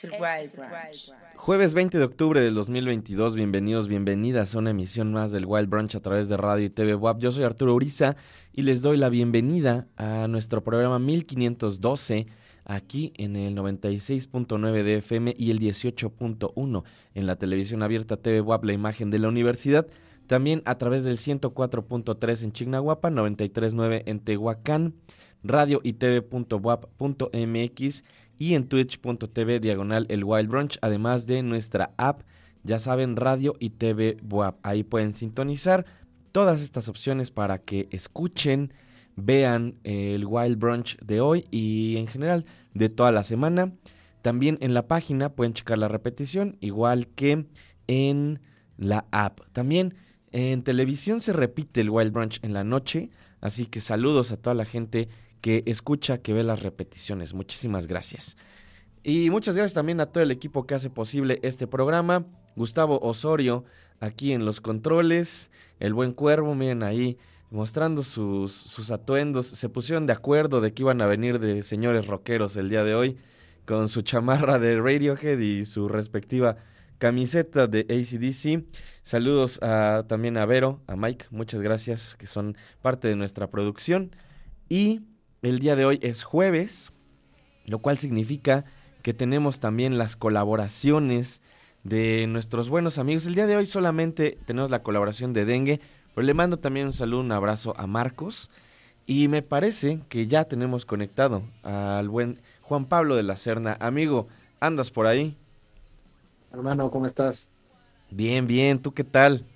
Es el Wild Brunch. Jueves 20 de octubre del 2022, bienvenidos, bienvenidas a una emisión más del Wild Brunch a través de radio y TV WAP. Yo soy Arturo Uriza y les doy la bienvenida a nuestro programa 1512 aquí en el 96.9 de FM y el 18.1 en la televisión abierta TV WAP, la imagen de la universidad. También a través del 104.3 en Chignahuapa, 93.9 en Tehuacán, radio y tv.wap.mx y en twitch.tv diagonal el Wild Brunch, además de nuestra app, ya saben, radio y TV WAP. Ahí pueden sintonizar todas estas opciones para que escuchen, vean el Wild Brunch de hoy y en general de toda la semana. También en la página pueden checar la repetición, igual que en la app. También en televisión se repite el Wild Brunch en la noche, así que saludos a toda la gente que escucha, que ve las repeticiones. Muchísimas gracias. Y muchas gracias también a todo el equipo que hace posible este programa. Gustavo Osorio aquí en los controles, el buen cuervo, miren ahí mostrando sus, sus atuendos. Se pusieron de acuerdo de que iban a venir de señores rockeros el día de hoy con su chamarra de Radiohead y su respectiva camiseta de ACDC. Saludos también a Vero, a Mike, muchas gracias que son parte de nuestra producción. Y el día de hoy es jueves, lo cual significa que tenemos también las colaboraciones de nuestros buenos amigos. El día de hoy solamente tenemos la colaboración de Dengue, pero le mando también un saludo, un abrazo a Marcos. Y me parece que ya tenemos conectado al buen Juan Pablo de la Serna. Amigo, ¿andas por ahí? Hermano, ¿cómo estás? Bien, bien, ¿tú qué tal?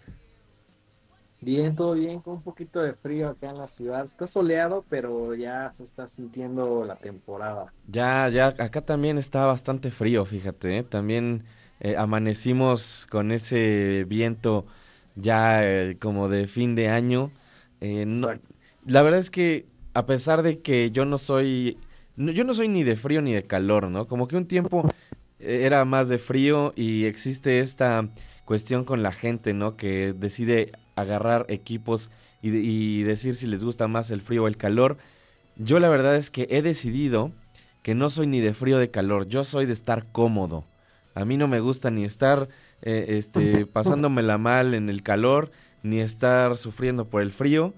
Bien, todo bien, con un poquito de frío acá en la ciudad. Está soleado, pero ya se está sintiendo la temporada. Ya, ya, acá también está bastante frío, fíjate, ¿eh? también eh, amanecimos con ese viento ya eh, como de fin de año. la verdad es que a pesar de que yo no soy, yo no soy ni de frío ni de calor, ¿no? Como que un tiempo era más de frío y existe esta cuestión con la gente, ¿no? Que decide agarrar equipos y, decir si les gusta más el frío o el calor. Yo la verdad es que he decidido que no soy ni de frío o de calor, yo soy de estar cómodo. A mí no me gusta ni estar eh, este, pasándomela mal en el calor, ni estar sufriendo por el frío,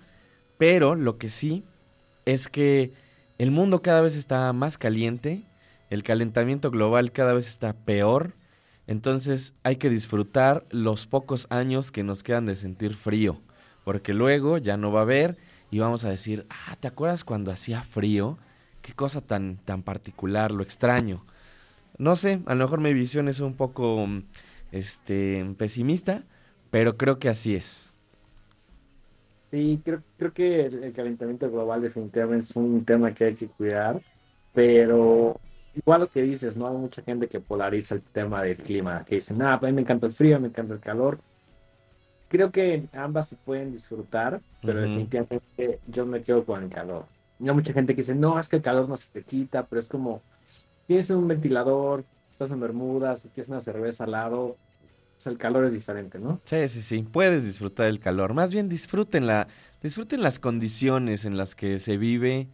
pero lo que sí es que el mundo cada vez está más caliente, el calentamiento global cada vez está peor, entonces hay que disfrutar los pocos años que nos quedan de sentir frío, porque luego ya no va a haber y vamos a decir, ah, ¿te acuerdas cuando hacía frío? Qué cosa tan, tan particular, lo extraño. No sé, a lo mejor mi visión es un poco este, pesimista, pero creo que así es. Sí, creo, creo que el calentamiento global definitivamente es un tema que hay que cuidar, pero igual lo que dices, ¿no? Hay mucha gente que polariza el tema del clima, que dicen, ah, pues a mí me encanta el frío, me encanta el calor. Creo que ambas se pueden disfrutar, pero definitivamente yo me quedo con el calor. Hay mucha gente que dice, no, es que el calor no se te quita, pero es como, tienes un ventilador, estás en Bermudas, tienes una cerveza al lado, pues el calor es diferente, ¿no? Sí, sí, sí, puedes disfrutar el calor. Más bien disfruten, la, disfruten las condiciones en las que se vive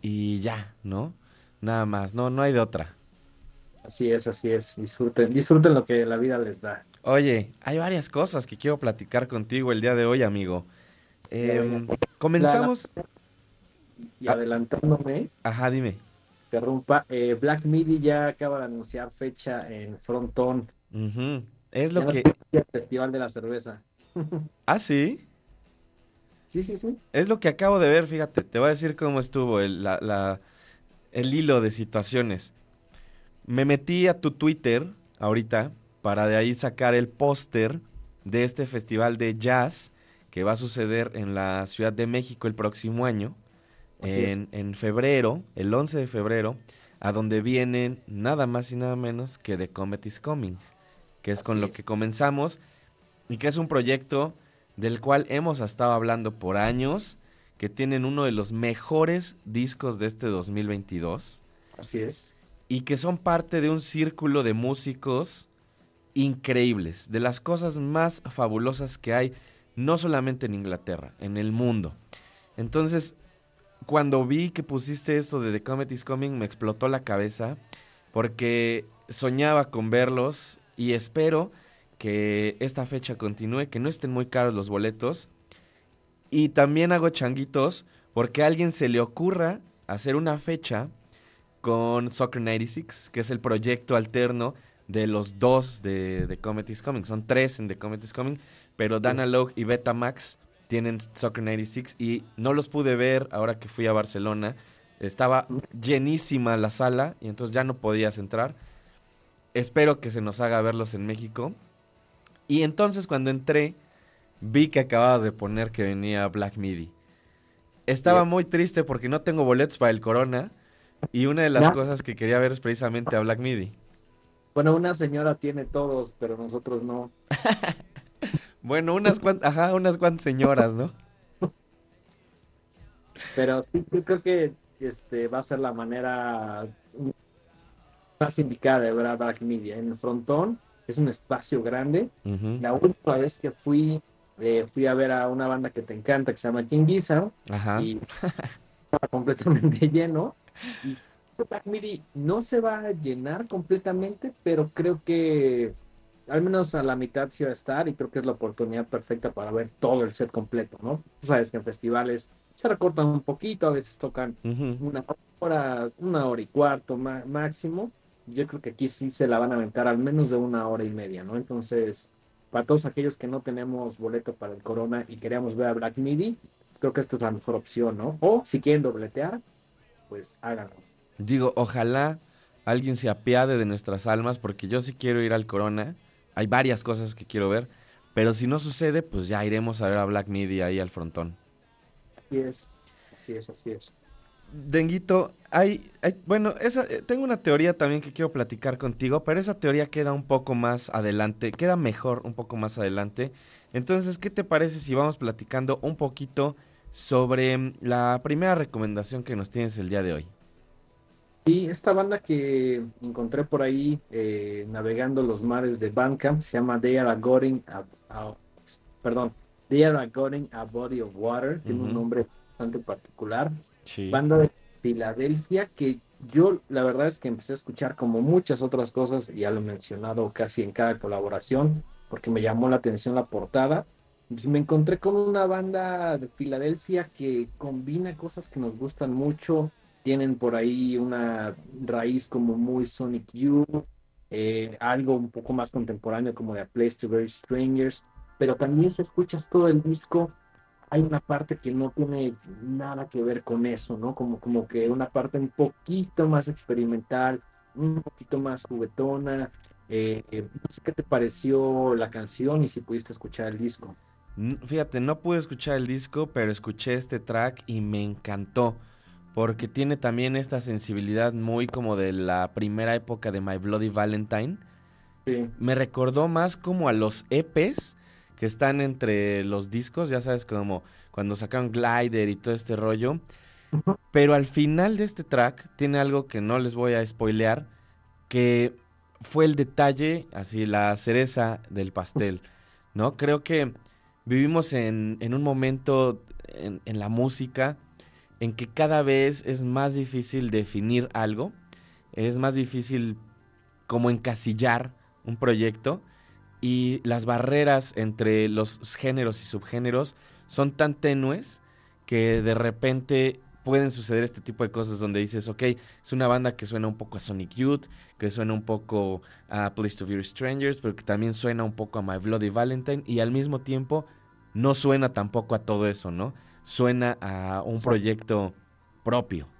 y ya, ¿no? Nada más, no, no hay de otra. Así es, así es. Disfruten, disfruten lo que la vida les da. Oye, hay varias cosas que quiero platicar contigo el día de hoy, amigo. Em, comenzamos. Y adelantándome. Ajá, dime. Interrumpa. Eh, Black Midi ya acaba de anunciar fecha en Frontón. Es lo que. El Festival de la Cerveza. ¿Ah, sí? Sí, sí, sí. Es lo que acabo de ver, fíjate. Te voy a decir cómo estuvo la, la el hilo de situaciones. Me metí a tu Twitter ahorita para de ahí sacar el póster de este festival de jazz que va a suceder en la Ciudad de México el próximo año, en, en, febrero, el 11 de febrero, a donde vienen nada más y nada menos que The Comet is Coming, que es con lo que comenzamos y que es un proyecto del cual hemos estado hablando por años que tienen uno de los mejores discos de este 2022. Así es. Y que son parte de un círculo de músicos increíbles, de las cosas más fabulosas que hay, no solamente en Inglaterra, en el mundo. Entonces, cuando vi que pusiste esto de The Comet is Coming, me explotó la cabeza, porque soñaba con verlos y espero que esta fecha continúe, que no estén muy caros los boletos. Y también hago changuitos porque a alguien se le ocurra hacer una fecha con Soccer 96, que es el proyecto alterno de los dos de, The Comet is Coming. Son tres en The Comet is Coming, pero Danalog y Betamax tienen Soccer 96 y no los pude ver ahora que fui a Barcelona. Estaba llenísima la sala y entonces ya no podías entrar. Espero que se nos haga verlos en México. Y entonces cuando entré, vi que acababas de poner que venía Black Midi. Estaba muy triste porque no tengo boletos para el Corona. Y una de las cosas que quería ver es precisamente a Black Midi. Bueno, una señora tiene todos, pero nosotros no. bueno, unas cuantas, ajá, unas cuantas señoras, ¿no? Pero sí, yo creo que este va a ser la manera más indicada de ver a Black Media. En el frontón es un espacio grande. La última vez que fui, eh, fui a ver a una banda que te encanta, que se llama King Gizzard, y estaba completamente lleno. Y Black Midi no se va a llenar completamente, pero creo que al menos a la mitad sí va a estar y creo que es la oportunidad perfecta para ver todo el set completo, ¿no? Tú sabes que en festivales se recortan un poquito, a veces tocan una hora, una hora y cuarto máximo. Yo creo que aquí sí se la van a aventar al menos de una hora y media, ¿no? Entonces, para todos aquellos que no tenemos boleto para el Corona y queremos ver a Black Midi, creo que esta es la mejor opción, ¿no? O si quieren dobletear, pues háganlo. Digo, ojalá alguien se apiade de nuestras almas porque yo sí quiero ir al Corona. Hay varias cosas que quiero ver, pero si no sucede, pues ya iremos a ver a Black Midi ahí al frontón. Así es, así es, así es. Denguito, hay, bueno, esa, eh, tengo una teoría también que quiero platicar contigo, pero esa teoría queda un poco más adelante, queda mejor un poco más adelante. Entonces, ¿qué te parece si vamos platicando un poquito sobre mm, la primera recomendación que nos tienes el día de hoy. Y esta banda que encontré por ahí eh, navegando los mares de Bandcamp se llama They Are Going a, perdón, They Are Going a Body of Water, tiene un nombre bastante particular. Banda de Filadelfia que yo la verdad es que empecé a escuchar como muchas otras cosas, ya lo he mencionado casi en cada colaboración, porque me llamó la atención la portada me encontré con una banda de Filadelfia que combina cosas que nos gustan mucho. Tienen por ahí una raíz como muy Sonic Youth, eh, algo un poco más contemporáneo como de A Place to Very Strangers, pero también si escuchas todo el disco, hay una parte que no tiene nada que ver con eso, ¿no? Como, como que una parte un poquito más experimental, un poquito más juguetona. Eh, no sé qué te pareció la canción y si pudiste escuchar el disco. Fíjate, no pude escuchar el disco, pero escuché este track y me encantó. Porque tiene también esta sensibilidad muy como de la primera época de My Bloody Valentine. Me recordó más como a los EPs que están entre los discos, ya sabes, como cuando sacaron Glider y todo este rollo. Pero al final de este track tiene algo que no les voy a spoilear, que fue el detalle, así la cereza del pastel, ¿no? Creo que Vivimos en, un momento en, la música en que cada vez es más difícil definir algo, es más difícil como encasillar un proyecto y las barreras entre los géneros y subgéneros son tan tenues que de repente pueden suceder este tipo de cosas donde dices, ok, es una banda que suena un poco a Sonic Youth, que suena un poco a Place to Be Strangers, pero que también suena un poco a My Bloody Valentine y al mismo tiempo no suena tampoco a todo eso, ¿no? Suena a un proyecto propio.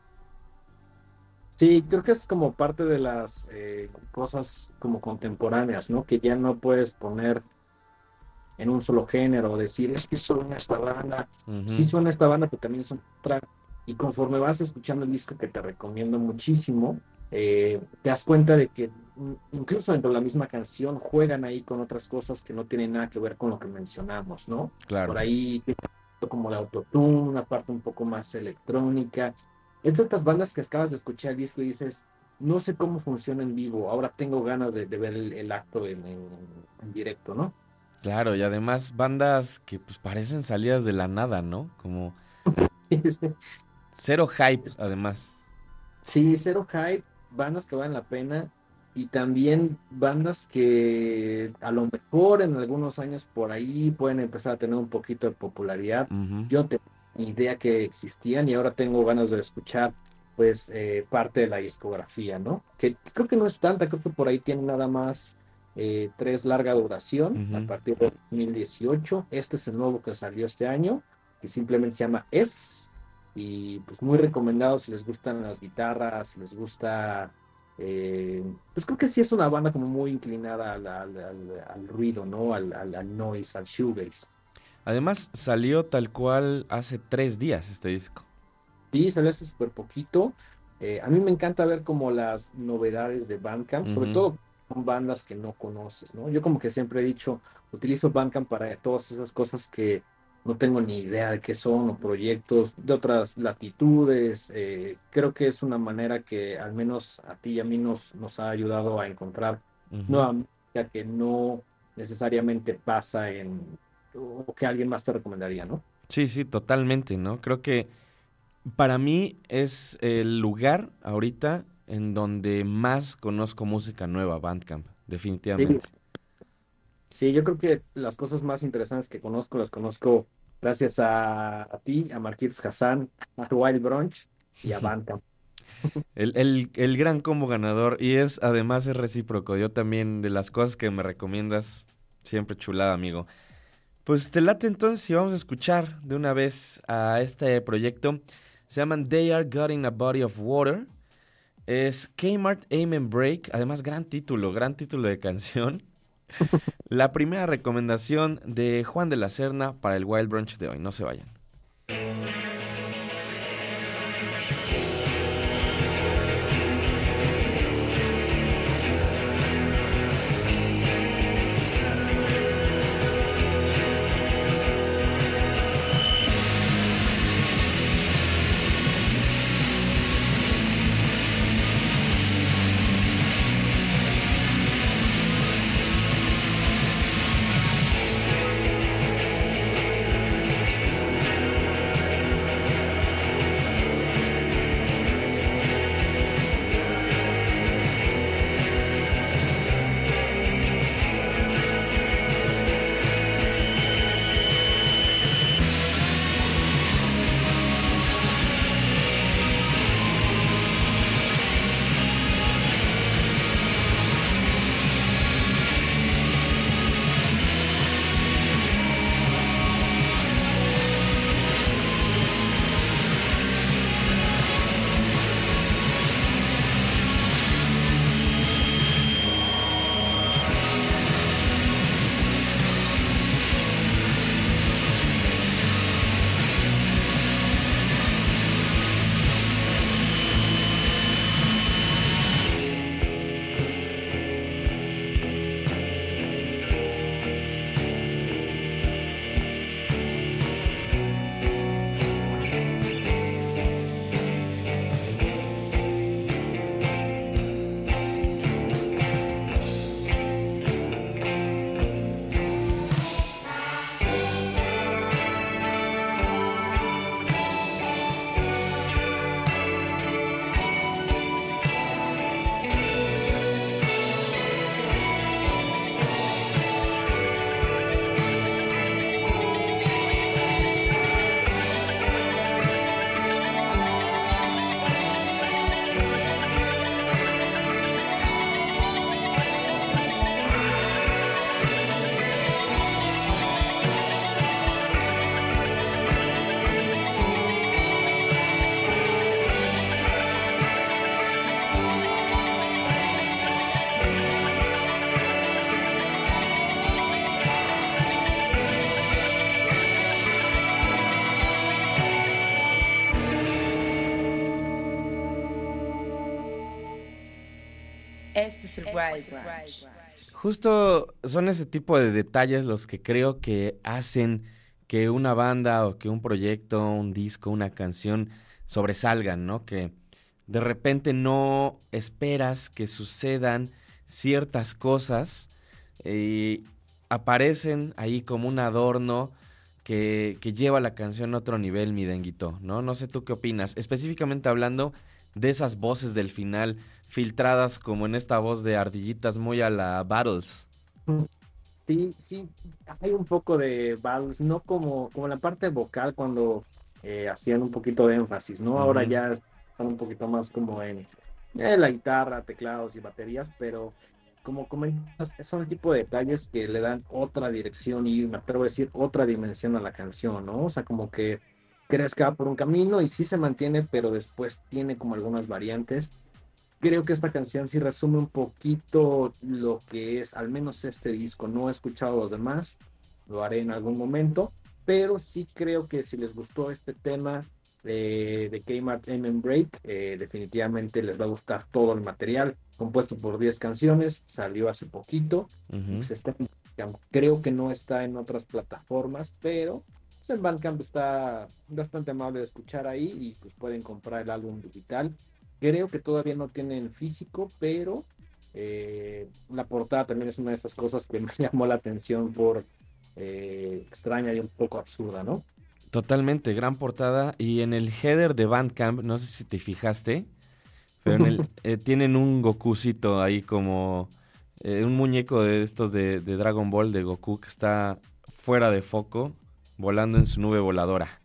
Sí, creo que es como parte de las eh, cosas como contemporáneas, ¿no? Que ya no puedes poner en un solo género, decir, es que suena esta banda, sí suena esta banda, pero también son otra. Y conforme vas escuchando el disco que te recomiendo muchísimo, eh, te das cuenta de que incluso dentro de la misma canción juegan ahí con otras cosas que no tienen nada que ver con lo que mencionamos, ¿no? Claro. Por ahí como de autotune, una parte un poco más electrónica. Es de estas bandas que acabas de escuchar el disco y dices, no sé cómo funciona en vivo, ahora tengo ganas de, ver el, acto en, directo, ¿no? Claro, y además bandas que pues parecen salidas de la nada, ¿no? Como cero hype, además. Sí, cero hype, bandas que valen la pena. y también bandas que a lo mejor en algunos años por ahí pueden empezar a tener un poquito de popularidad. Yo tengo idea que existían y ahora tengo ganas de escuchar pues eh, parte de la discografía, ¿no? Que, creo que no es tanta, creo que por ahí tiene nada más eh, tres larga duración a partir de 2018. Este es el nuevo que salió este año, que simplemente se llama Es. Y pues muy recomendado si les gustan las guitarras, si les gusta eh, pues creo que sí es una banda como muy inclinada al, ruido, ¿no? Al, al, noise, al shoegaze. Además, salió tal cual hace tres días este disco. Sí, salió hace súper poquito. Eh, a mí me encanta ver como las novedades de Bandcamp, sobre todo con bandas que no conoces, ¿no? Yo como que siempre he dicho, utilizo Bandcamp para todas esas cosas que no tengo ni idea de qué son o proyectos de otras latitudes. Eh, creo que es una manera que al menos a ti y a mí nos, nos ha ayudado a encontrar nueva música que no necesariamente pasa en o que alguien más te recomendaría, ¿no? Sí, sí, totalmente, ¿no? Creo que para mí es el lugar ahorita en donde más conozco música nueva, Bandcamp, definitivamente. Sí, yo creo que las cosas más interesantes que conozco las conozco gracias a, ti, a Marquitos Hassan, a Wild Brunch y a Bandcamp. El, el, gran combo ganador y es además es recíproco. Yo también de las cosas que me recomiendas, siempre chulada, amigo. Pues te late entonces y vamos a escuchar de una vez a este proyecto. Se llaman They Are Gutting a Body of Water. Es Kmart Aim and Break. Además, gran título, gran título de canción. La primera recomendación de Juan de la Serna para el Wild Brunch de hoy. No se vayan. Justo son ese tipo de detalles los que creo que hacen que una banda o que un proyecto, un disco, una canción sobresalgan, ¿no? Que de repente no esperas que sucedan ciertas cosas y aparecen ahí como un adorno que, que lleva la canción a otro nivel, mi denguito, ¿no? No sé tú qué opinas. Específicamente hablando de esas voces del final filtradas como en esta voz de ardillitas muy a la Battles. Sí, sí, hay un poco de Battles, no como, como la parte vocal cuando eh, hacían un poquito de énfasis, ¿no? Ahora ya están un poquito más como en eh, la guitarra, teclados y baterías, pero como comentas, son el tipo de detalles que le dan otra dirección y me atrevo a decir otra dimensión a la canción, ¿no? O sea, como que crees que va por un camino y sí se mantiene, pero después tiene como algunas variantes. Creo que esta canción sí resume un poquito lo que es al menos este disco. No he escuchado los demás, lo haré en algún momento, pero sí creo que si les gustó este tema de, de Kmart M Break, eh, definitivamente les va a gustar todo el material, compuesto por 10 canciones, salió hace poquito, pues está, creo que no está en otras plataformas, pero pues, el Bandcamp está bastante amable de escuchar ahí y pues pueden comprar el álbum digital. Creo que todavía no tienen físico, pero eh, la portada también es una de esas cosas que me llamó la atención por eh, extraña y un poco absurda, ¿no? Totalmente, gran portada. Y en el header de Bandcamp, no sé si te fijaste, pero en el, eh, tienen un Gokucito ahí como un muñeco de estos de, Dragon Ball de Goku que está fuera de foco, volando en su nube voladora.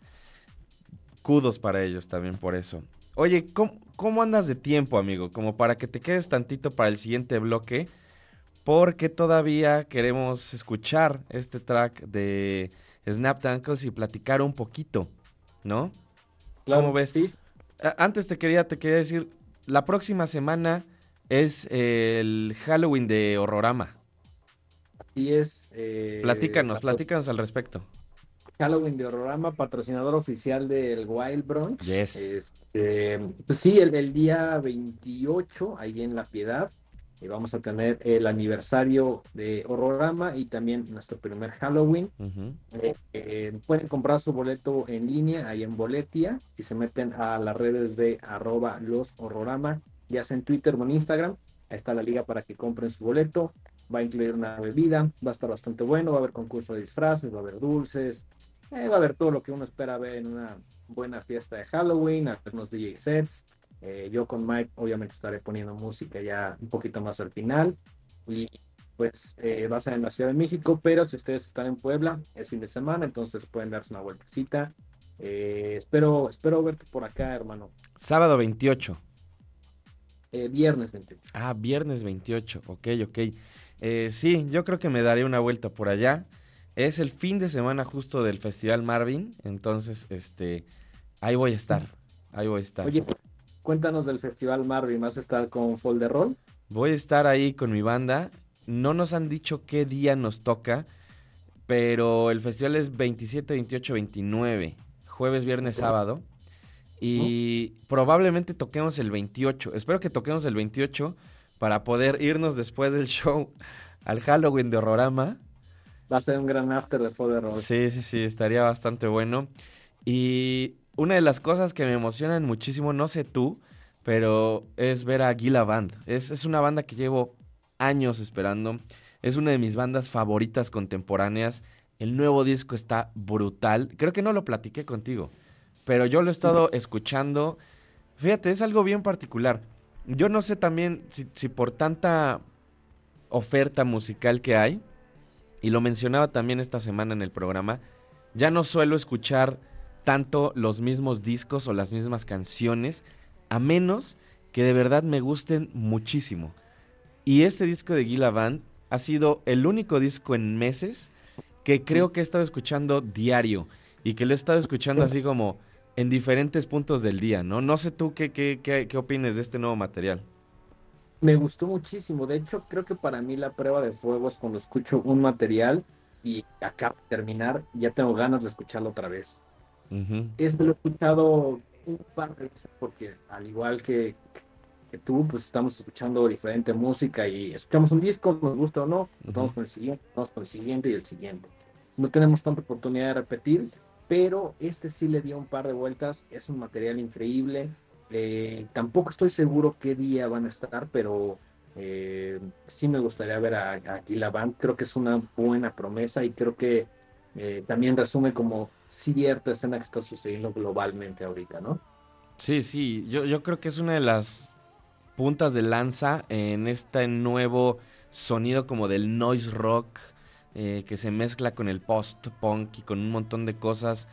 Kudos para ellos también por eso. Oye, ¿cómo, ¿cómo andas de tiempo, amigo? Como para que te quedes tantito para el siguiente bloque porque todavía queremos escuchar este track de Snap Ankles y platicar un poquito, ¿no? ¿Cómo ves? Antes te quería, te quería decir, la próxima semana es el Halloween de Horrorama. Así es. Eh, platícanos, platícanos al respecto. Halloween de Horrorama, patrocinador oficial del Wild Brunch. Yes. Este, pues sí, el, el, día 28, ahí en La Piedad, y vamos a tener el aniversario de Horrorama y también nuestro primer Halloween. Eh, eh, pueden comprar su boleto en línea ahí en Boletia. Si se meten a las redes de arroba los Horrorama, ya sea en Twitter o en Instagram, ahí está la liga para que compren su boleto. Va a incluir una bebida, va a estar bastante bueno, va a haber concurso de disfraces, va a haber dulces, eh, va a haber todo lo que uno espera ver en una buena fiesta de Halloween, algunos DJ sets. Eh, yo con Mike obviamente estaré poniendo música ya un poquito más al final. Y pues eh, va a ser en la Ciudad de México, pero si ustedes están en Puebla, es fin de semana, entonces pueden darse una vueltecita. Eh, espero, espero verte por acá, hermano. Sábado 28. viernes 28. Ah, viernes 28, ok, ok. sí, yo creo que me daré una vuelta por allá. Es el fin de semana justo del Festival Marvin, entonces, este, ahí voy a estar, ahí voy a estar. Oye, Cuéntanos del Festival Marvin, ¿vas a estar con Folderroll? Voy a estar ahí con mi banda. No nos han dicho qué día nos toca, pero el festival es 27, 28, 29, jueves, viernes, sábado. Y probablemente toquemos el 28. Espero que toquemos el 28 para poder irnos después del show al Halloween de Horrorama. Va a ser un gran after de Folderroll. Sí, sí, sí, estaría bastante bueno. Y una de las cosas que me emocionan muchísimo, no sé tú, pero es ver a Gila Band. Es, es una banda que llevo años esperando. Es una de mis bandas favoritas contemporáneas. El nuevo disco está brutal. Creo que no lo platiqué contigo, pero yo lo he estado escuchando. Fíjate, es algo bien particular. Yo no sé también si, si por tanta oferta musical que hay, y lo mencionaba también esta semana en el programa, ya no suelo escuchar tanto los mismos discos o las mismas canciones, a menos que de verdad me gusten muchísimo. Y este disco de Gila Band ha sido el único disco en meses que creo que he estado escuchando diario y que lo he estado escuchando así como en diferentes puntos del día, ¿no? No sé tú qué, qué, qué, qué opines de este nuevo material. Me gustó muchísimo. De hecho, creo que para mí la prueba de fuego es cuando escucho un material y acaba de terminar, ya tengo ganas de escucharlo otra vez. Este lo he escuchado un par de veces porque al igual que, que, tú, pues estamos escuchando diferente música y escuchamos un disco, nos gusta o no, vamos con el siguiente, vamos con el siguiente y el siguiente. No tenemos tanta oportunidad de repetir, pero este sí le dio un par de vueltas, es un material increíble. Eh, tampoco estoy seguro qué día van a estar, pero eh, sí me gustaría ver a, a Band. Creo que es una buena promesa y creo que eh, también resume como cierta escena que está sucediendo globalmente ahorita, ¿no? Sí, sí, yo, yo creo que es una de las puntas de lanza en este nuevo sonido como del noise rock eh, que se mezcla con el post-punk y con un montón de cosas.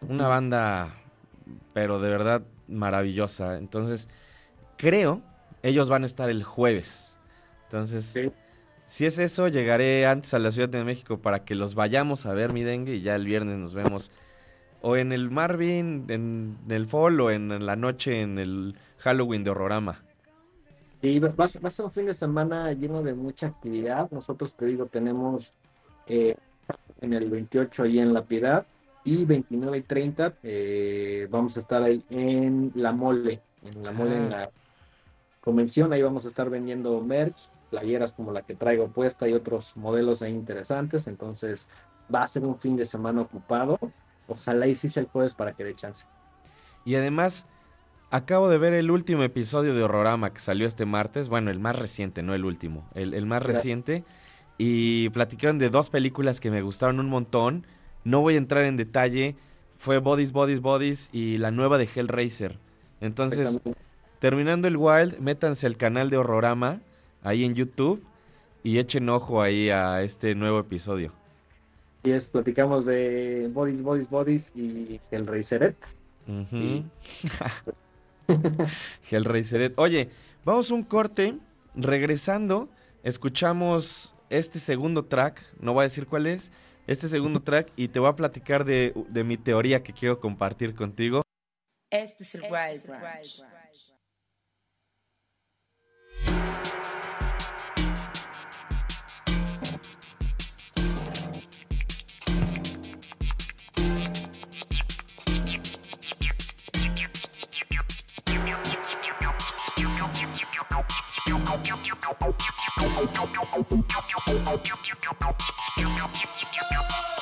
Una banda, pero de verdad maravillosa. Entonces, creo, ellos van a estar el jueves. Entonces, si es eso, llegaré antes a la Ciudad de México para que los vayamos a ver, mi dengue, y ya el viernes nos vemos o en el Marvin, en el Fall, o en la noche en el Halloween de Horrorama. Sí, va, a ser un fin de semana lleno de mucha actividad. Nosotros, te digo, tenemos eh, en el 28 y en La Piedad y 29 y 30 eh, vamos a estar ahí en La Mole, en La Mole, en ah. la convención. Ahí vamos a estar vendiendo merch, playeras como la que traigo puesta y otros modelos ahí interesantes. Entonces va a ser un fin de semana ocupado. Ojalá hiciste el jueves para que dé chance. Y además, acabo de ver el último episodio de Horrorama que salió este martes. Bueno, el más reciente, no el último. El, más reciente. Y platicaron de dos películas que me gustaron un montón. No voy a entrar en detalle. Fue Bodies, Bodies, Bodies y la nueva de Hellraiser. Entonces, terminando el Wild, métanse al canal de Horrorama ahí en YouTube y echen ojo ahí a este nuevo episodio. Y es, platicamos de Bodies, Bodies, Bodies y Hellraiseret. Uh Hellraiseret. Oye, vamos a un corte. Regresando, escuchamos este segundo track. No voy a decir cuál es este segundo track y te voy a platicar de, mi teoría que quiero compartir contigo. Este es el Wild Thank you.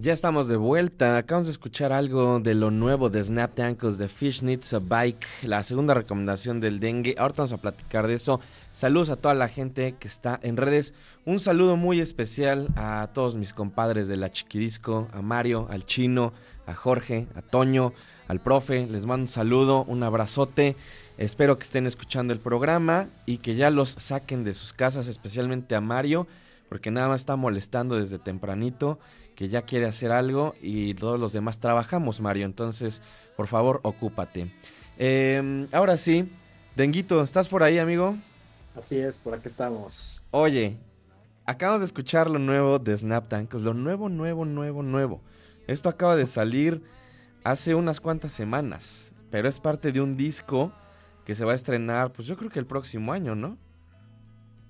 Ya estamos de vuelta. Acabamos de escuchar algo de lo nuevo de Snap Ankles de Fish Needs a Bike, la segunda recomendación del dengue. Ahorita vamos a platicar de eso. Saludos a toda la gente que está en redes. Un saludo muy especial a todos mis compadres de la Chiquidisco, a Mario, al Chino, a Jorge, a Toño, al profe. Les mando un saludo, un abrazote. Espero que estén escuchando el programa y que ya los saquen de sus casas, especialmente a Mario, porque nada más está molestando desde tempranito que ya quiere hacer algo y todos los demás trabajamos, Mario. Entonces, por favor, ocúpate. Em, ahora sí, Denguito, ¿estás por ahí, amigo? Así es, por aquí estamos. Oye, acabamos de escuchar lo nuevo de Snap Tankos, lo nuevo, nuevo, nuevo, nuevo. Esto acaba de salir hace unas cuantas semanas, pero es parte de un disco que se va a estrenar, pues yo creo que el próximo año, ¿no?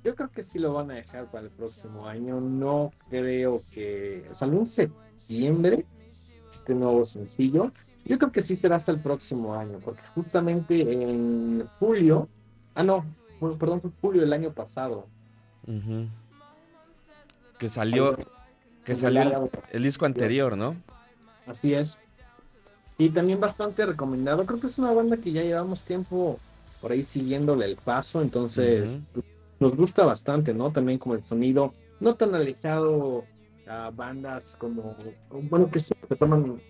Yo creo que sí lo van a dejar para el próximo año. No creo que. Salió en septiembre este nuevo sencillo. Yo creo que sí será hasta el próximo año, porque justamente en julio. Ah, no, perdón, fue julio del año pasado. Que salió. Que salió el, disco anterior, ¿no? Así es. Y también bastante recomendado. Creo que es una banda que ya llevamos tiempo por ahí siguiéndole el paso. Entonces, nos gusta bastante, ¿no? También como el sonido, no tan alejado a bandas como, bueno, que se toman...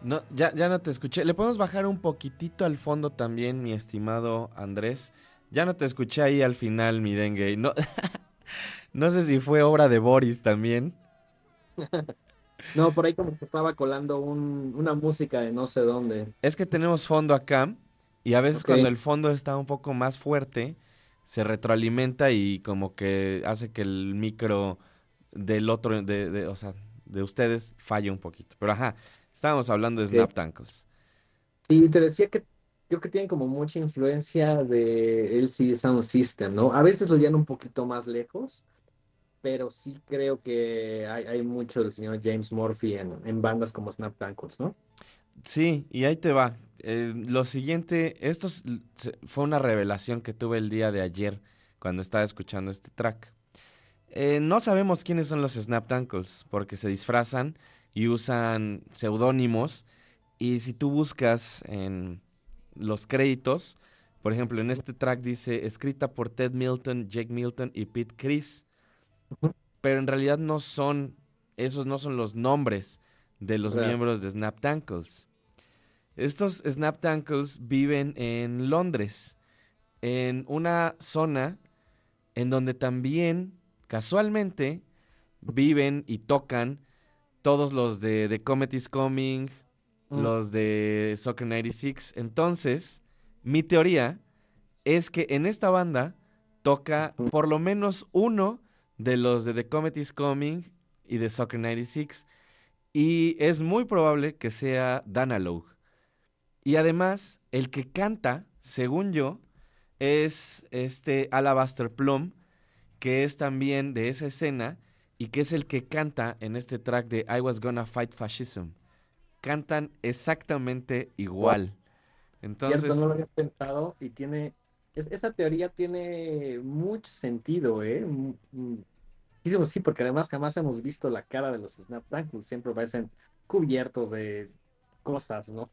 No, ya, ya no te escuché. ¿Le podemos bajar un poquitito al fondo también, mi estimado Andrés? Ya no te escuché ahí al final, mi dengue. No, no sé si fue obra de Boris también. no, por ahí como que estaba colando una música de no sé dónde. Es que tenemos fondo acá y a veces cuando el fondo está un poco más fuerte, se retroalimenta y como que hace que el micro del otro, de, o sea, de ustedes falle un poquito. Pero ajá, estábamos hablando de Snap Tankles. Sí, te decía que creo que tienen como mucha influencia de LCD Sound System, ¿no? A veces lo llevan un poquito más lejos, pero sí creo que hay, mucho del señor James Murphy en, en bandas como Snap Tankles, ¿no? Sí, y ahí te va. Eh, lo siguiente, esto fue una revelación que tuve el día de ayer cuando estaba escuchando este track. Eh, no sabemos quiénes son los Snap porque se disfrazan y usan seudónimos. Y si tú buscas en los créditos, por ejemplo, en este track dice escrita por Ted Milton, Jake Milton y Pete Chris. Pero en realidad no son, esos no son los nombres de los miembros de Snap estos Snap viven en Londres, en una zona en donde también casualmente viven y tocan todos los de The Comet is Coming, mm. los de Soccer 96. Entonces, mi teoría es que en esta banda toca por lo menos uno de los de The Comet is Coming y de Soccer 96. Y es muy probable que sea Danalogue. Y además, el que canta, según yo, es este Alabaster Plum, que es también de esa escena y que es el que canta en este track de I Was Gonna Fight Fascism. Cantan exactamente igual. Entonces, no lo había pensado y tiene esa teoría tiene mucho sentido, ¿eh? Sí, porque además jamás hemos visto la cara de los Snap siempre parecen cubiertos de cosas, ¿no?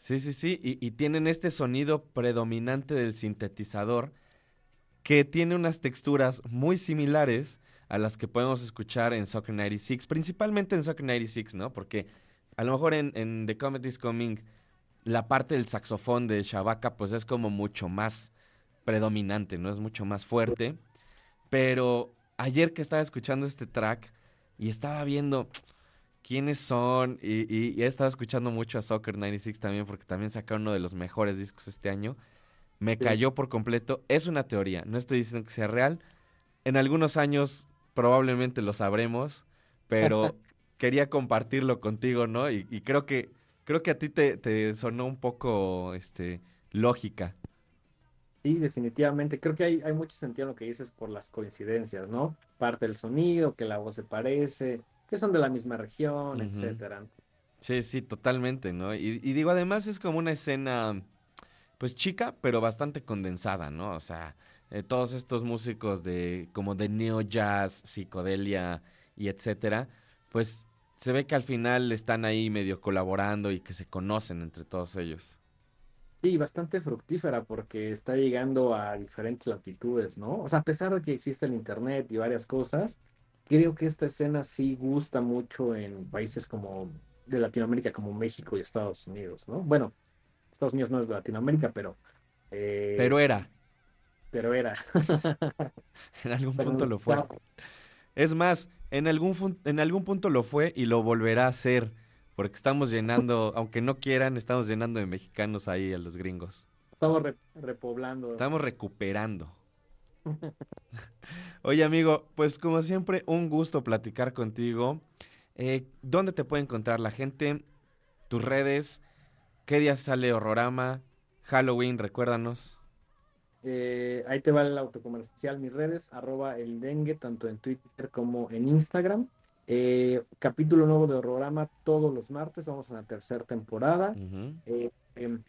Sí, sí, sí, y, tienen este sonido predominante del sintetizador que tiene unas texturas muy similares a las que podemos escuchar en Soccer 96, principalmente en Soccer 96, ¿no? Porque a lo mejor en, The Comedy's Coming la parte del saxofón de Shabaka pues es como mucho más predominante, ¿no? Es mucho más fuerte. Pero ayer que estaba escuchando este track y estaba viendo quiénes son. Y, he estado escuchando mucho a Soccer 96 también, porque también sacaron uno de los mejores discos este año. Me cayó por completo. Es una teoría, no estoy diciendo que sea real. En algunos años probablemente lo sabremos, pero quería compartirlo contigo, ¿no? Y, creo que creo que a ti te, te, sonó un poco este lógica. Sí, definitivamente. Creo que hay, hay mucho sentido en lo que dices por las coincidencias, ¿no? Parte del sonido, que la voz se parece, que son de la misma región, etcétera. Sí, sí, totalmente, ¿no? Y, digo, además es como una escena pues chica, pero bastante condensada, ¿no? O sea, eh, todos estos músicos de como de neo jazz, psicodelia y etcétera, pues se ve que al final están ahí medio colaborando y que se conocen entre todos ellos. Sí, bastante fructífera porque está llegando a diferentes latitudes, ¿no? O sea, a pesar de que existe el internet y varias cosas, creo que esta escena sí gusta mucho en países como de Latinoamérica, como México y Estados Unidos, ¿no? Bueno, Estados Unidos no es de Latinoamérica, pero... Eh, pero era. Pero era. en algún punto lo fue. Es más, en algún, en algún punto lo fue y lo volverá a ser. Porque estamos llenando, aunque no quieran, estamos llenando de mexicanos ahí a los gringos. Estamos repoblando. Estamos recuperando. Oye, amigo, pues como siempre, un gusto platicar contigo. Eh, ¿Dónde te puede encontrar la gente? Tus redes. ¿Qué día sale Horrorama? Halloween, recuérdanos. Eh, ahí te va el autocomercial, mis redes, arroba el tanto en Twitter como en Instagram. Eh, capítulo nuevo de Horrorama todos los martes, vamos a la tercera temporada. Eh,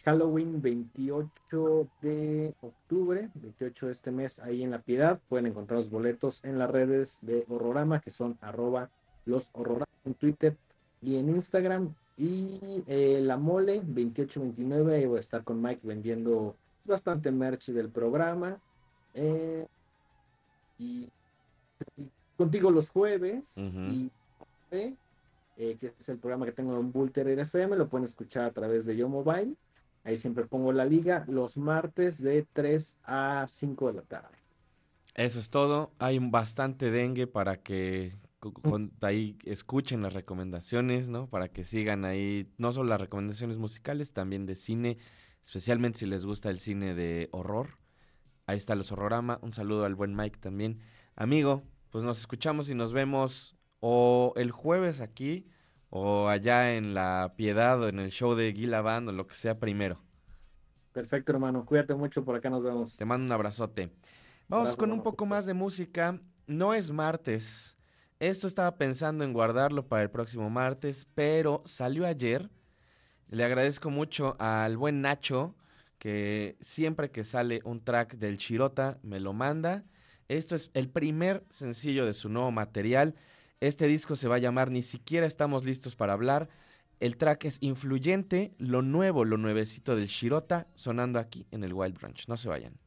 Halloween 28 de octubre, 28 de este mes, ahí en La Piedad. Pueden encontrar los boletos en las redes de Horrorama, que son arroba los Horrorama en Twitter y en Instagram. Y la mole 28-29, voy a estar con Mike vendiendo bastante merch del programa. Eh, y, contigo los jueves, y, eh, que es el programa que tengo en Bulter FM, lo pueden escuchar a través de Yo Mobile. Ahí siempre pongo la liga los martes de 3 a 5 de la tarde. Eso es todo. Hay bastante dengue para que ahí escuchen las recomendaciones, ¿no? Para que sigan ahí, no solo las recomendaciones musicales, también de cine especialmente si les gusta el cine de horror. Ahí está los horrorama. Un saludo al buen Mike también. Amigo, pues nos escuchamos y nos vemos o el jueves aquí o allá en La Piedad o en el show de Gila Band o lo que sea primero. Perfecto, hermano. Cuídate mucho, por acá nos vemos. Te mando un abrazote. Vamos con un poco más de música. No es martes. Esto estaba pensando en guardarlo para el próximo martes, pero salió ayer le agradezco mucho al buen Nacho, que siempre que sale un track del Chirota me lo manda. Esto es el primer sencillo de su nuevo material. Este disco se va a llamar Ni siquiera estamos listos para hablar. El track es influyente, lo nuevo, lo nuevecito del Shirota, sonando aquí en el Wild Branch. No se vayan.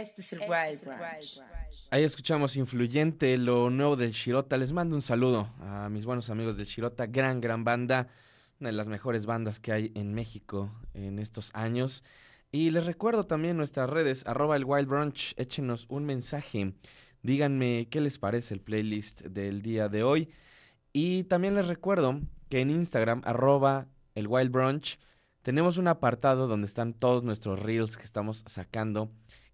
Este es el Wild Branch. Ahí escuchamos Influyente, lo nuevo del Shirota. Les mando un saludo a mis buenos amigos del Shirota. Gran, gran banda. Una de las mejores bandas que hay en México en estos años. Y les recuerdo también nuestras redes, arroba el Wild Brunch. Échenos un mensaje. Díganme qué les parece el playlist del día de hoy. Y también les recuerdo que en Instagram, arroba el Wild Brunch, tenemos un apartado donde están todos nuestros reels que estamos sacando.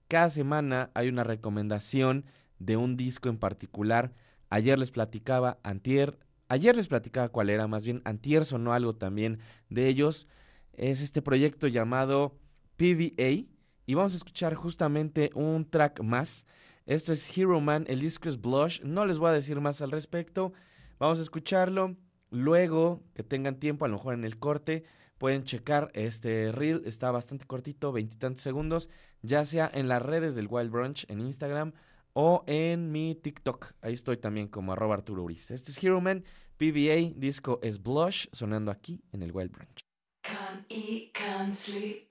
Cada semana hay una recomendación de un disco en particular. Ayer les platicaba, antier, ayer les platicaba cuál era, más bien antier sonó algo también de ellos. Es este proyecto llamado PVA y vamos a escuchar justamente un track más. Esto es Hero Man, el disco es Blush, no les voy a decir más al respecto. Vamos a escucharlo. Luego que tengan tiempo, a lo mejor en el corte, pueden checar este reel, está bastante cortito, veintitantos segundos, ya sea en las redes del Wild Brunch, en Instagram o en mi TikTok. Ahí estoy también como arroba Arturo Uriz. Esto es Hero Man, PVA, disco es Blush, sonando aquí en el Wild Brunch. Can't eat, can't sleep,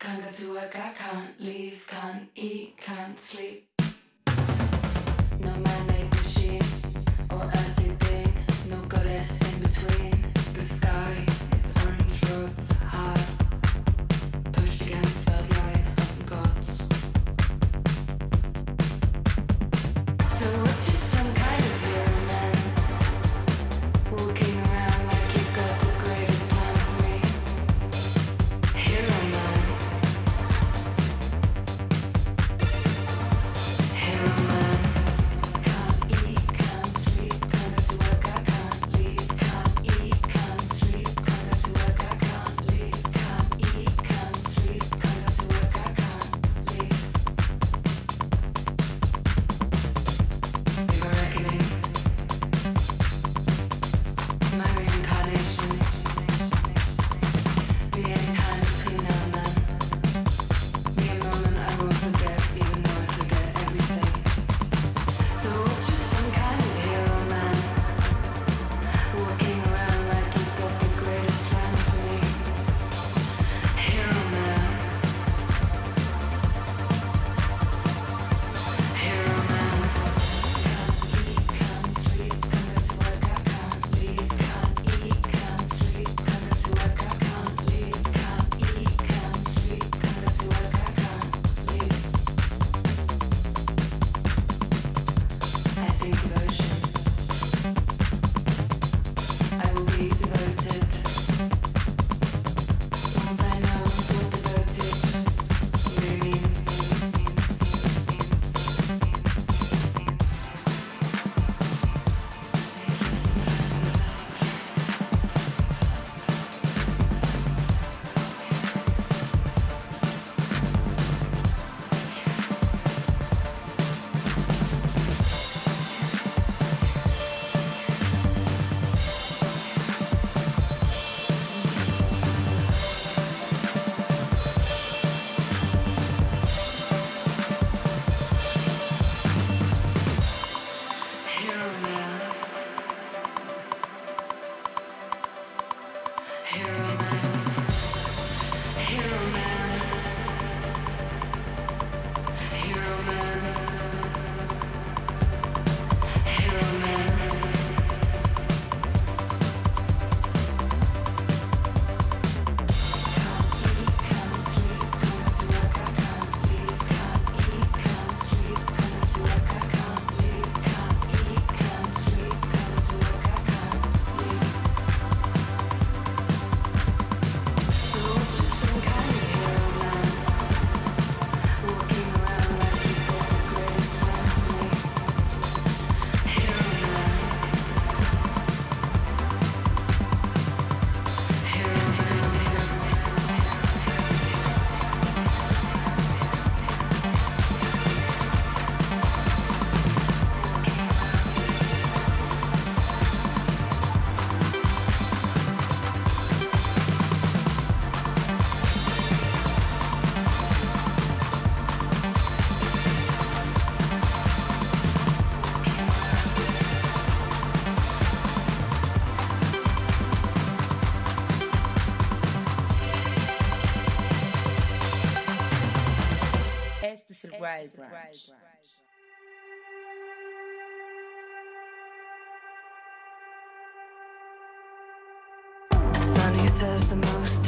does the most.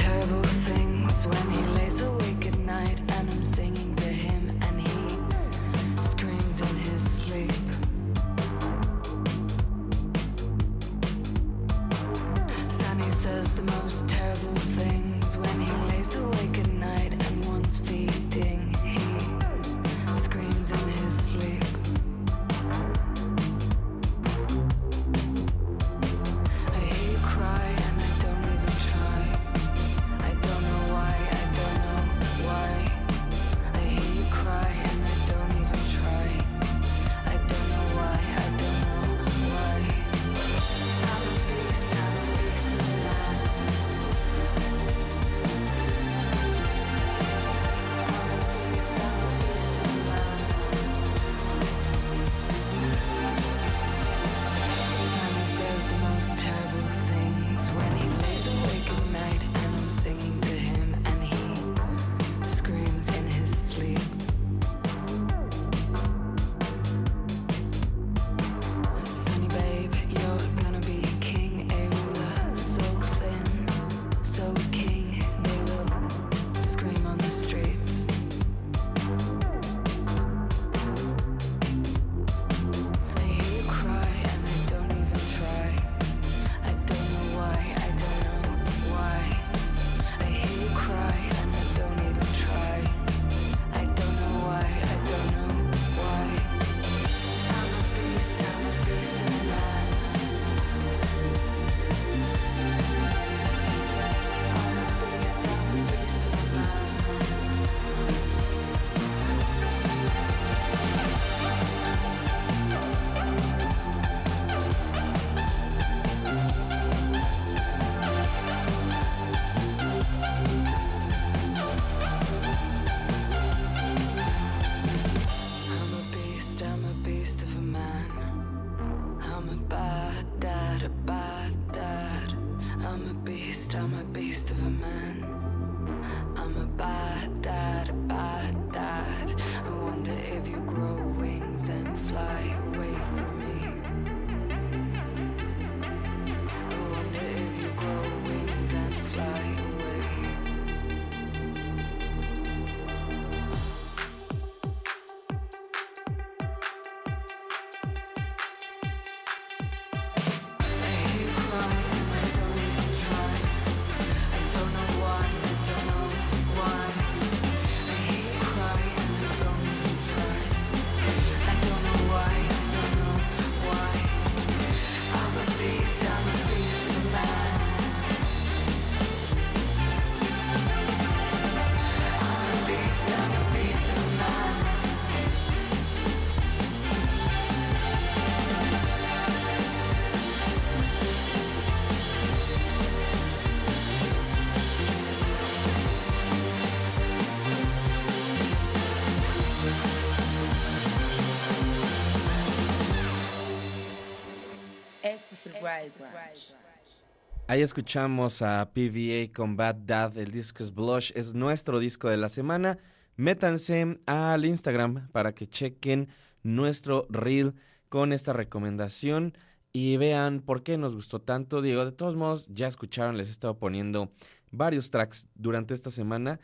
Ahí escuchamos a PVA con Bad Dad, el disco es Blush, es nuestro disco de la semana. Métanse al Instagram para que chequen nuestro reel con esta recomendación y vean por qué nos gustó tanto. Digo, de todos modos, ya escucharon, les he estado poniendo varios tracks durante esta semana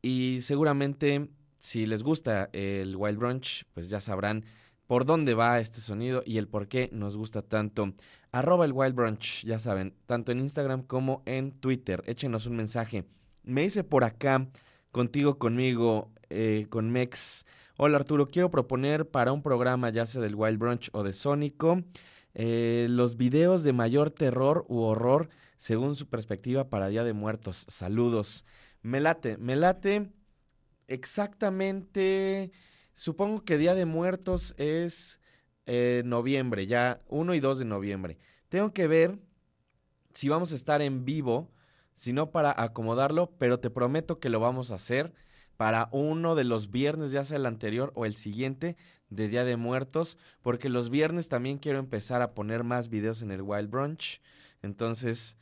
y seguramente si les gusta el Wild Brunch, pues ya sabrán por dónde va este sonido y el por qué nos gusta tanto. Arroba el Wild Brunch, ya saben, tanto en Instagram como en Twitter. Échenos un mensaje. Me dice por acá, contigo, conmigo, eh, con Mex. Hola Arturo, quiero proponer para un programa ya sea del Wild Brunch o de Sónico eh, los videos de mayor terror u horror según su perspectiva para Día de Muertos. Saludos. Me late, me late exactamente, supongo que Día de Muertos es eh, noviembre, ya 1 y 2 de noviembre. Tengo que ver si vamos a estar en vivo, si no para acomodarlo, pero te prometo que lo vamos a hacer para uno de los viernes, ya sea el anterior o el siguiente de Día de Muertos, porque los viernes también quiero empezar a poner más videos en el Wild Brunch. Entonces,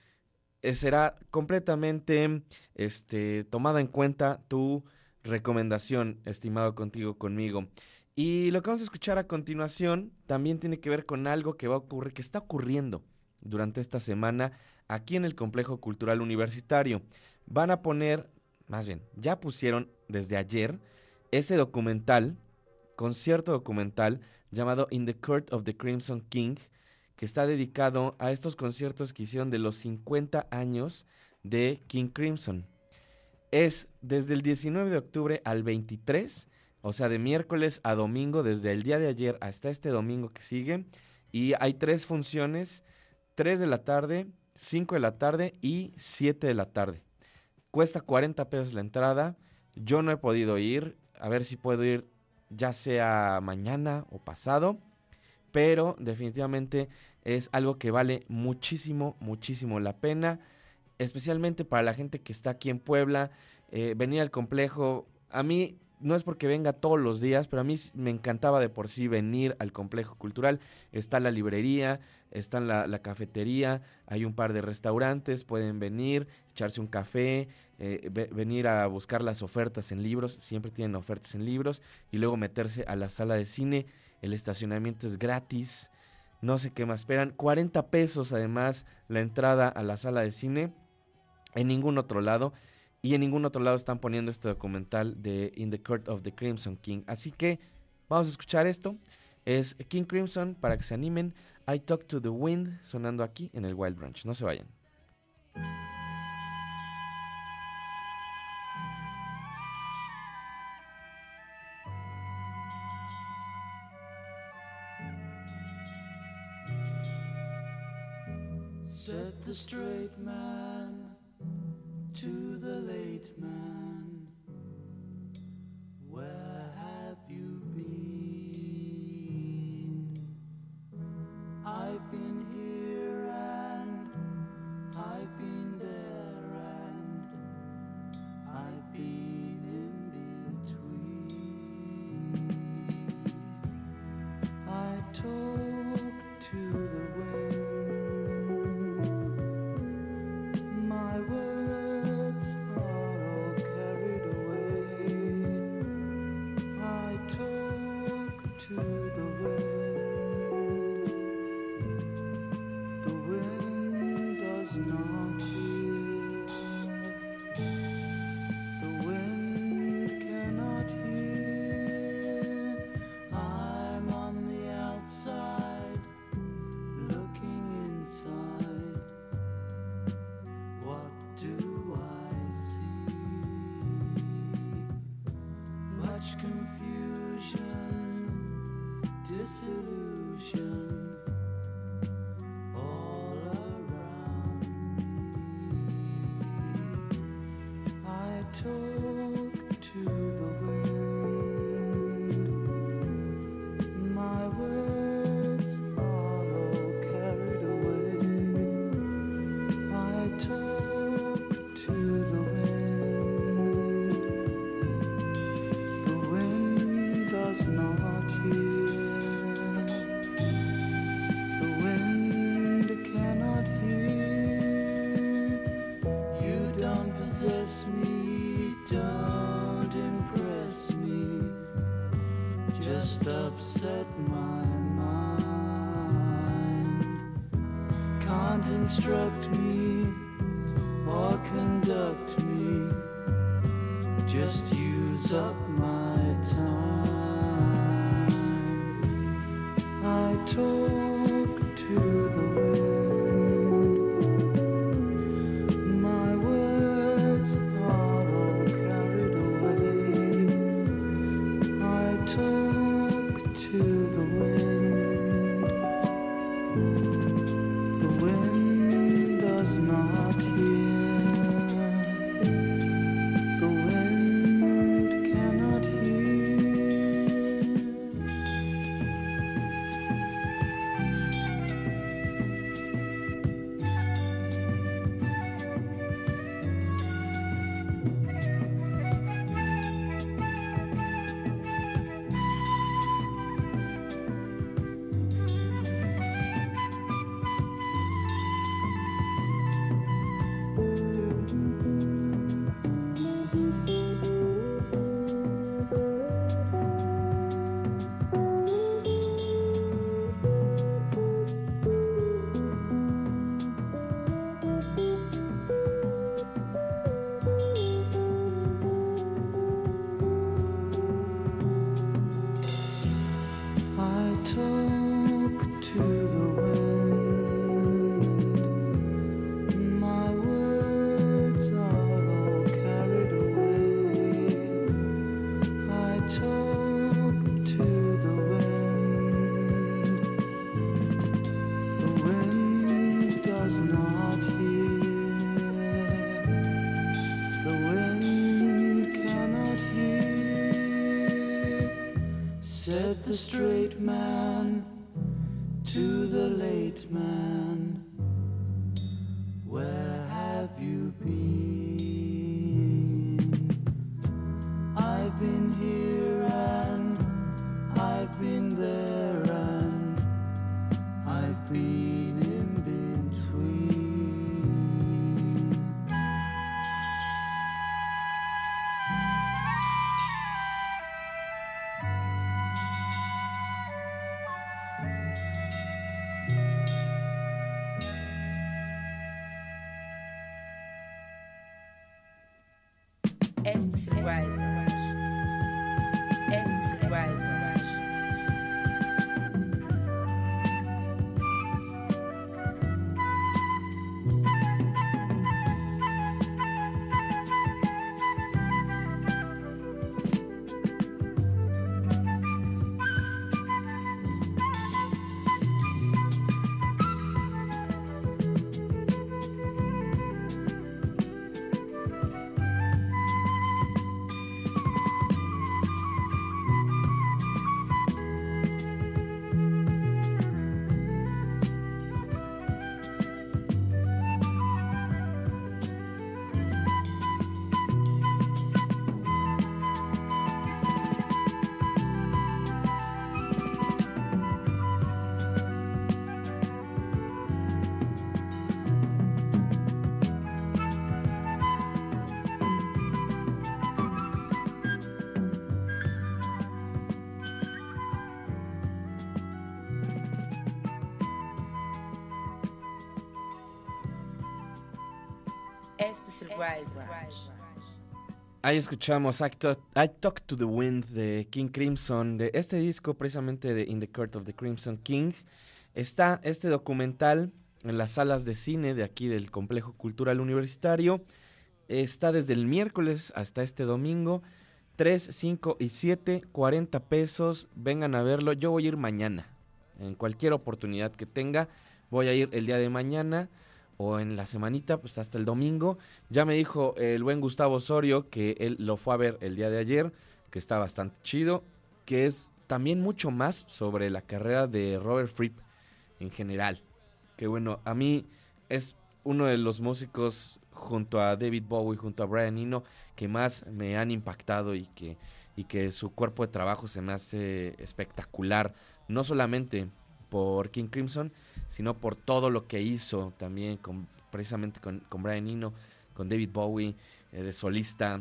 eh, será completamente este, tomada en cuenta tu recomendación, estimado contigo, conmigo. Y lo que vamos a escuchar a continuación también tiene que ver con algo que va a ocurrir, que está ocurriendo durante esta semana aquí en el Complejo Cultural Universitario. Van a poner, más bien, ya pusieron desde ayer este documental, concierto documental llamado In the Court of the Crimson King, que está dedicado a estos conciertos que hicieron de los 50 años de King Crimson. Es desde el 19 de octubre al 23, o sea, de miércoles a domingo, desde el día de ayer hasta este domingo que sigue. Y hay tres funciones, 3 de la tarde, 5 de la tarde y 7 de la tarde. Cuesta 40 pesos la entrada. Yo no he podido ir, a ver si puedo ir ya sea mañana o pasado, pero definitivamente es algo que vale muchísimo, muchísimo la pena, especialmente para la gente que está aquí en Puebla, eh, venir al complejo, a mí no es porque venga todos los días, pero a mí me encantaba de por sí venir al complejo cultural. Está la librería, está la, la cafetería, hay un par de restaurantes, pueden venir, echarse un café, eh, venir a buscar las ofertas en libros, siempre tienen ofertas en libros, y luego meterse a la sala de cine. El estacionamiento es gratis, no sé qué más esperan. 40 pesos además la entrada a la sala de cine, en ningún otro lado. Y en ningún otro lado están poniendo este documental de In the Court of the Crimson King. Así que vamos a escuchar esto. Es King Crimson para que se animen. I Talk to the Wind sonando aquí en el Wild Branch. No se vayan. Said the straight man to the late man, Just upset my mind. Can't instruct me or conduct me. Just use up my time. I talk Ahí escuchamos I Talk, I Talk to the Wind de King Crimson, de este disco precisamente de In the Court of the Crimson King. Está este documental en las salas de cine de aquí del Complejo Cultural Universitario. Está desde el miércoles hasta este domingo. 3, 5 y 7, 40 pesos. Vengan a verlo. Yo voy a ir mañana. En cualquier oportunidad que tenga, voy a ir el día de mañana o en la semanita, pues hasta el domingo. Ya me dijo el buen Gustavo Osorio que él lo fue a ver el día de ayer, que está bastante chido, que es también mucho más sobre la carrera de Robert Fripp en general. Que bueno, a mí es uno de los músicos junto a David Bowie, junto a Brian Eno, que más me han impactado y que, y que su cuerpo de trabajo se me hace espectacular. No solamente por King Crimson, sino por todo lo que hizo también con, precisamente con, Brian Eno, con David Bowie, eh, de solista.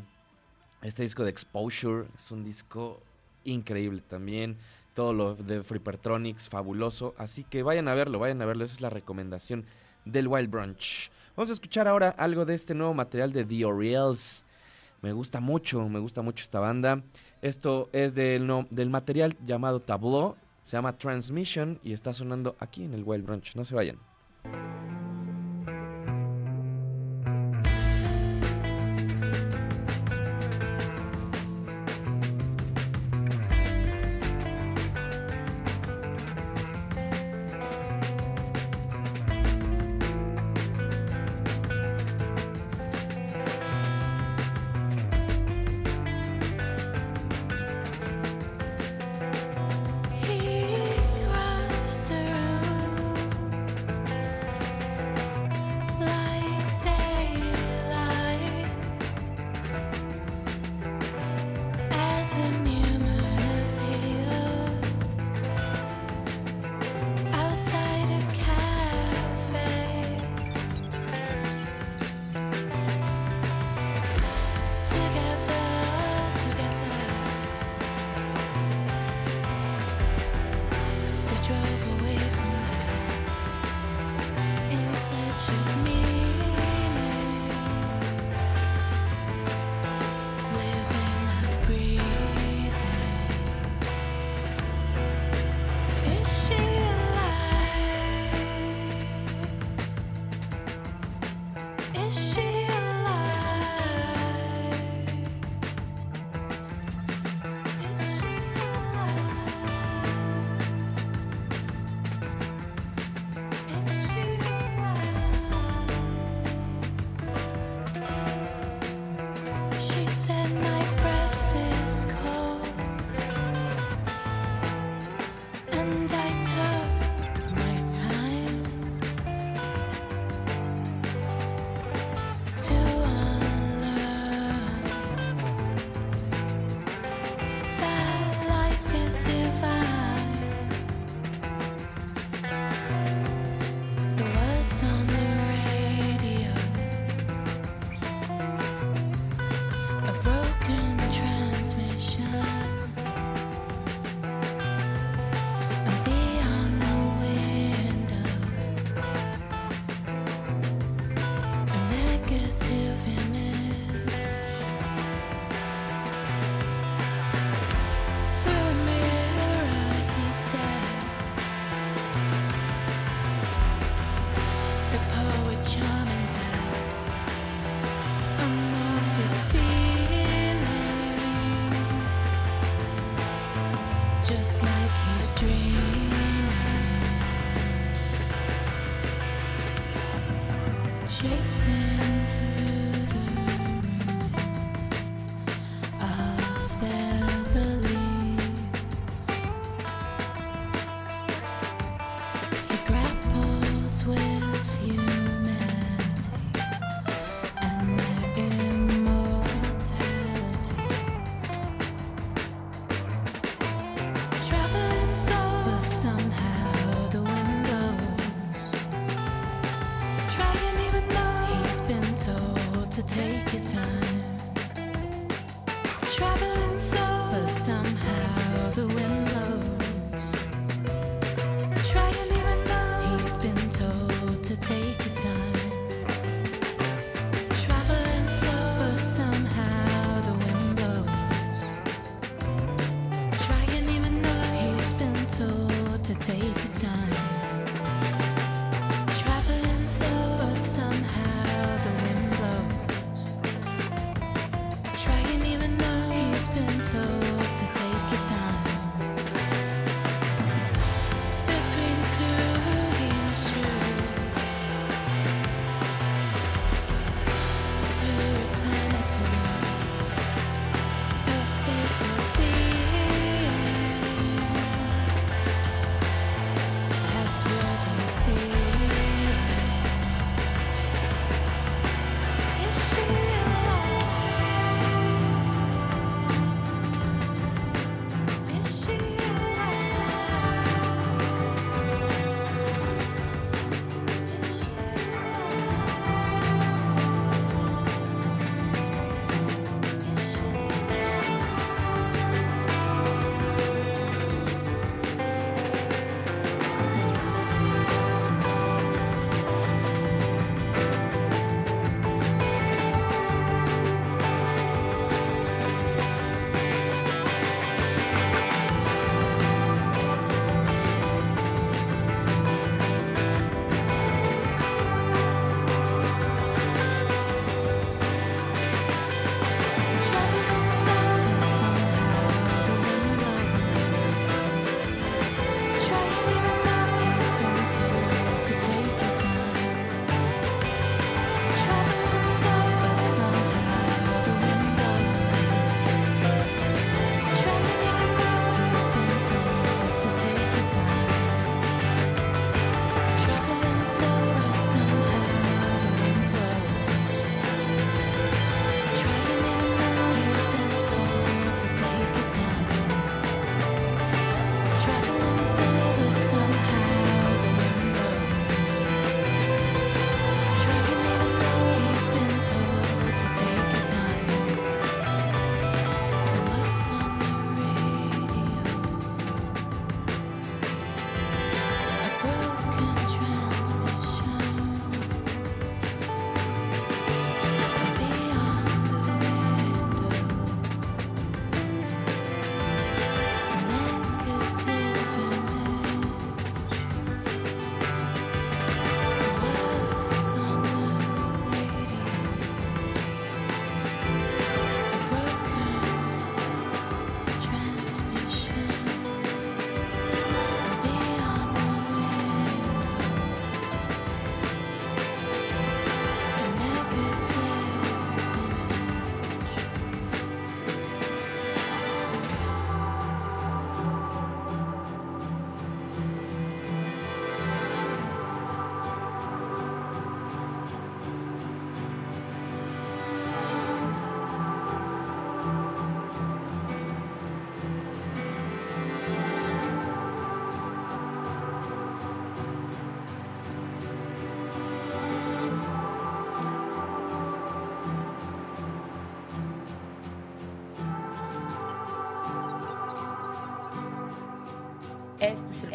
Este disco de Exposure es un disco increíble también. Todo lo de Freepertronics, fabuloso. Así que vayan a verlo, vayan a verlo. Esa es la recomendación del Wild Brunch. Vamos a escuchar ahora algo de este nuevo material de The Orioles. Me gusta mucho, me gusta mucho esta banda. Esto es del, del material llamado Tableau. Se llama Transmission y está sonando aquí en el Wild Brunch. No se vayan.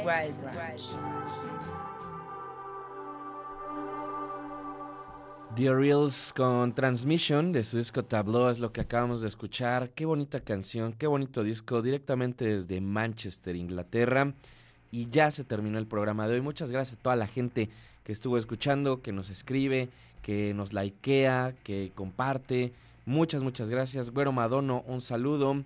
Wild The Reels con Transmission de su disco Tableau es lo que acabamos de escuchar. Qué bonita canción, qué bonito disco, directamente desde Manchester, Inglaterra. Y ya se terminó el programa de hoy. Muchas gracias a toda la gente que estuvo escuchando, que nos escribe, que nos likea, que comparte. Muchas, muchas gracias. Güero Madono, un saludo.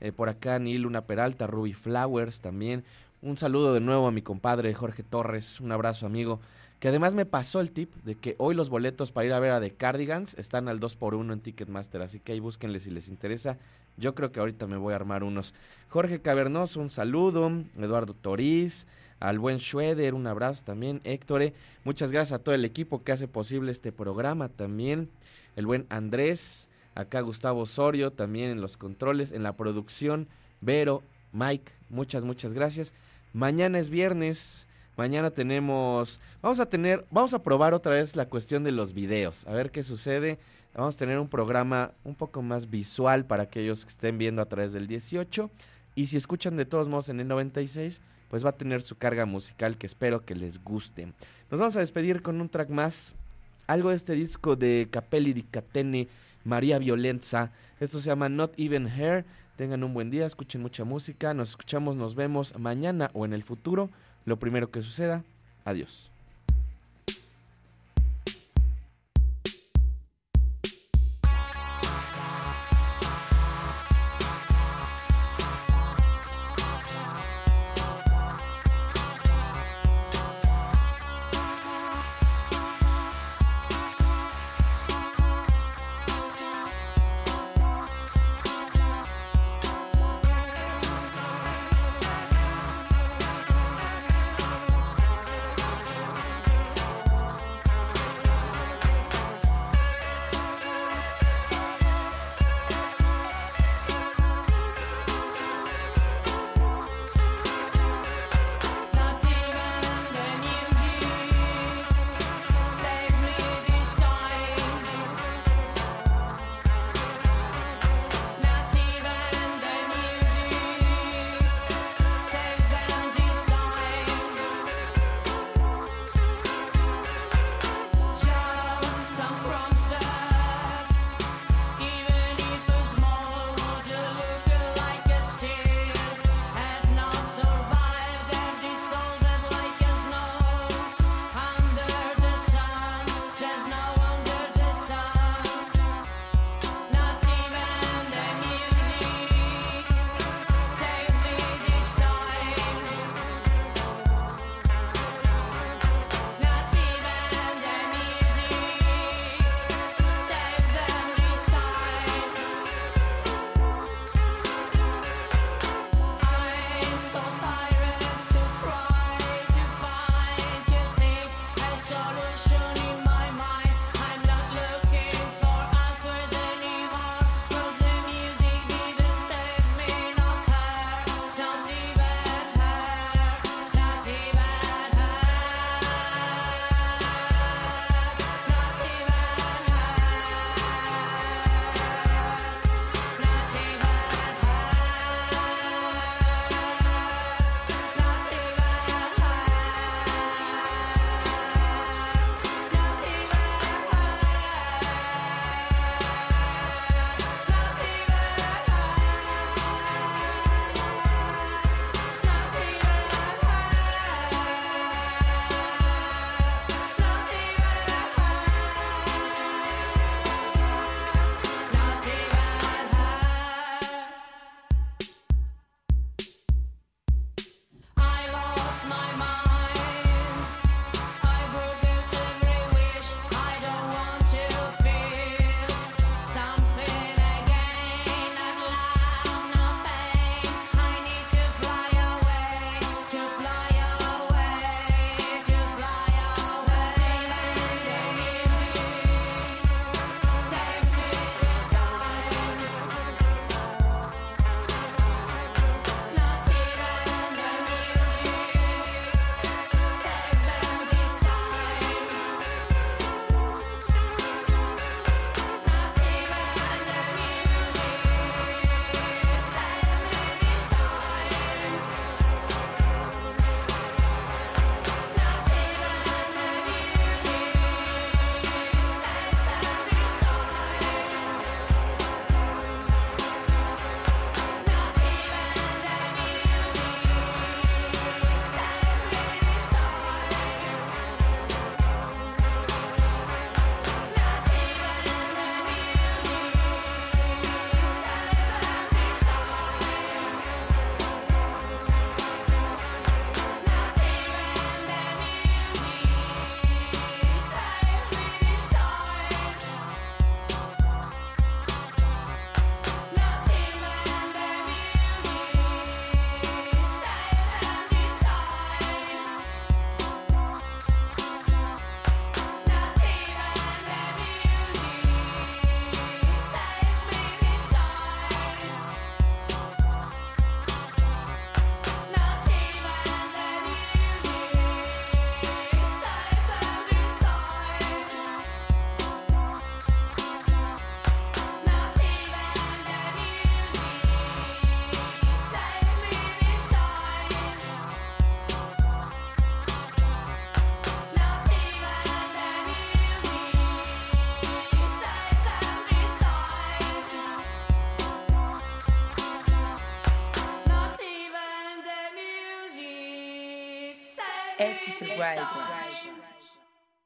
Eh, por acá Nil, una Peralta, Ruby Flowers también. Un saludo de nuevo a mi compadre Jorge Torres. Un abrazo, amigo. Que además me pasó el tip de que hoy los boletos para ir a ver a The Cardigans están al 2x1 en Ticketmaster. Así que ahí búsquenle si les interesa. Yo creo que ahorita me voy a armar unos. Jorge Cavernoso, un saludo. Eduardo Toriz. Al buen Schroeder, un abrazo también. Héctor, muchas gracias a todo el equipo que hace posible este programa también. El buen Andrés. Acá Gustavo Osorio también en los controles, en la producción. Vero, Mike, muchas, muchas gracias. Mañana es viernes. Mañana tenemos, vamos a tener, vamos a probar otra vez la cuestión de los videos, a ver qué sucede. Vamos a tener un programa un poco más visual para aquellos que estén viendo a través del 18. Y si escuchan de todos modos en el 96, pues va a tener su carga musical que espero que les guste. Nos vamos a despedir con un track más, algo de este disco de Capelli di Catene, María Violenza. Esto se llama Not Even Hair. Tengan un buen día, escuchen mucha música. Nos escuchamos, nos vemos mañana o en el futuro. Lo primero que suceda, adiós.